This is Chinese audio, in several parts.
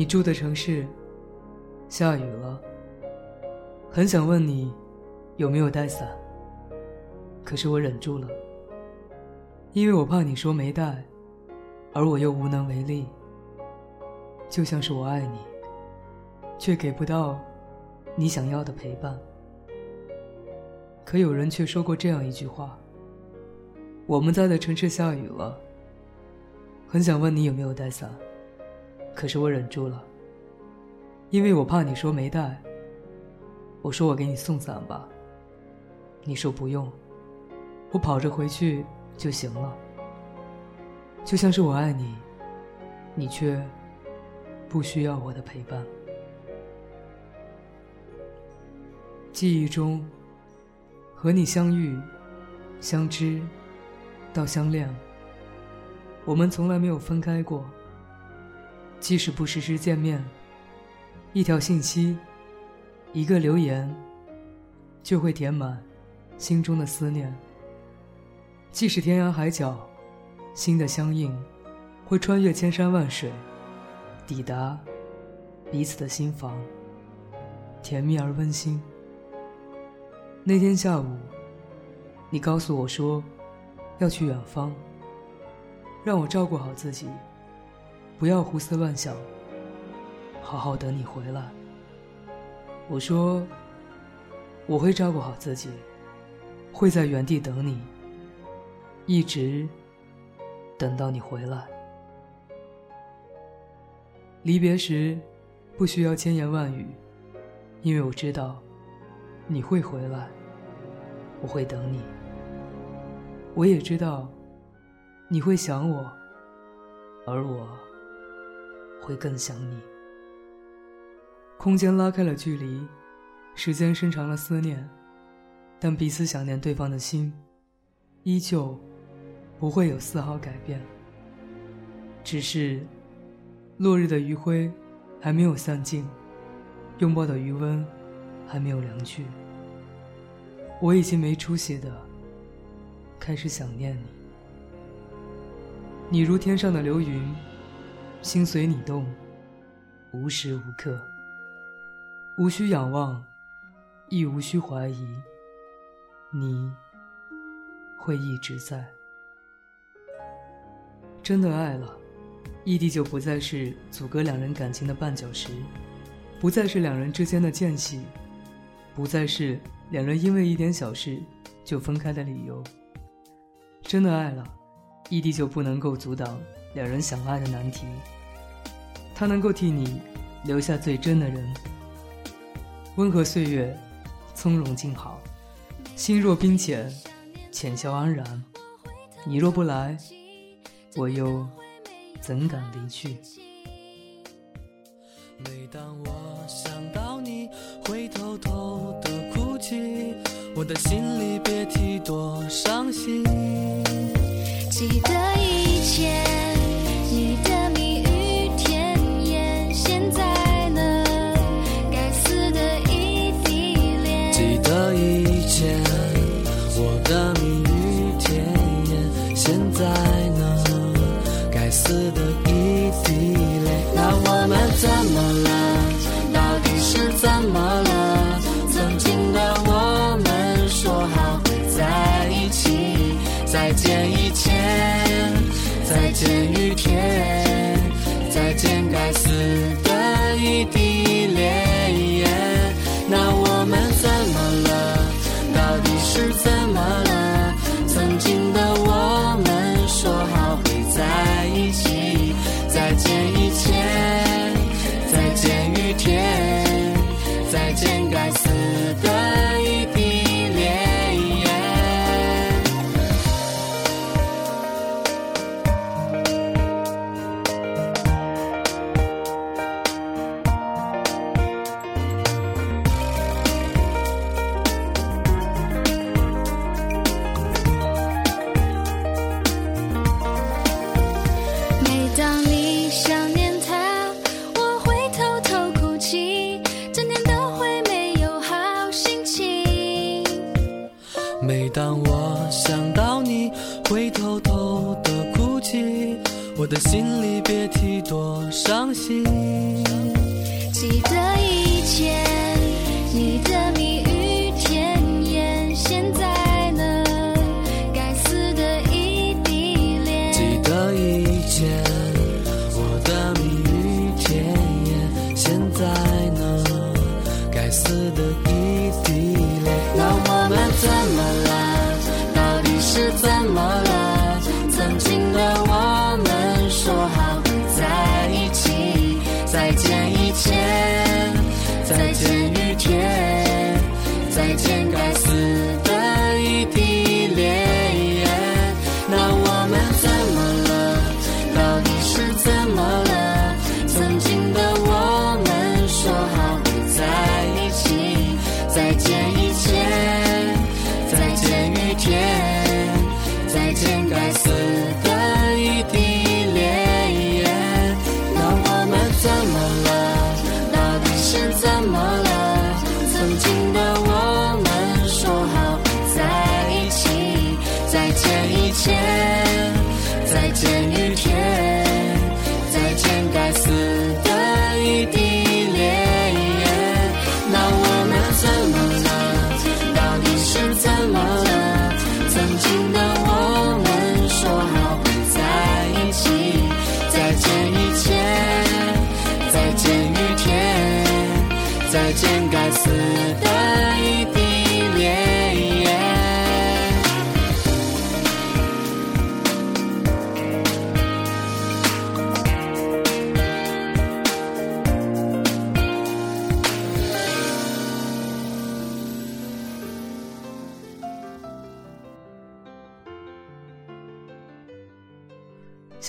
你住的城市下雨了，很想问你有没有带伞，可是我忍住了，因为我怕你说没带，而我又无能为力。就像是我爱你，却给不到你想要的陪伴。可有人却说过这样一句话：我们在的城市下雨了，很想问你有没有带伞。可是我忍住了，因为我怕你说没带。我说我给你送伞吧，你说不用，我跑着回去就行了。就像是我爱你，你却不需要我的陪伴。记忆中，和你相遇、相知到相恋，我们从来没有分开过。即使不时时见面，一条信息，一个留言，就会填满心中的思念。即使天涯海角，心的相应，会穿越千山万水，抵达彼此的心房，甜蜜而温馨。那天下午，你告诉我说要去远方，让我照顾好自己。不要胡思乱想，好好等你回来。我说，我会照顾好自己，会在原地等你，一直等到你回来。离别时，不需要千言万语，因为我知道你会回来，我会等你。我也知道你会想我，而我。会更想你。空间拉开了距离，时间伸长了思念，但彼此想念对方的心，依旧不会有丝毫改变。只是，落日的余晖还没有散尽，拥抱的余温还没有凉去。我已经没出息的开始想念你。你如天上的流云。心随你动，无时无刻，无需仰望，亦无需怀疑，你会一直在。真的爱了，异地就不再是阻隔两人感情的绊脚石，不再是两人之间的间隙，不再是两人因为一点小事就分开的理由。真的爱了，异地就不能够阻挡。两人相爱的难题，他能够替你留下最真的人。温和岁月，从容静好，心若冰浅，浅笑安然。你若不来，我又怎敢离去？每当我想到你，会偷偷的哭泣，我的心里别提多伤心。每当我想到你会偷偷的哭泣，我的心里别提多伤心。记得以前你的秘密。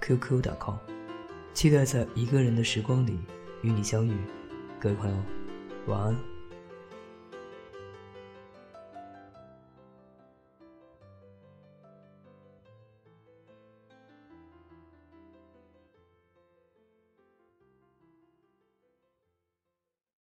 qq.com，期待在一个人的时光里与你相遇，各位朋友，晚安。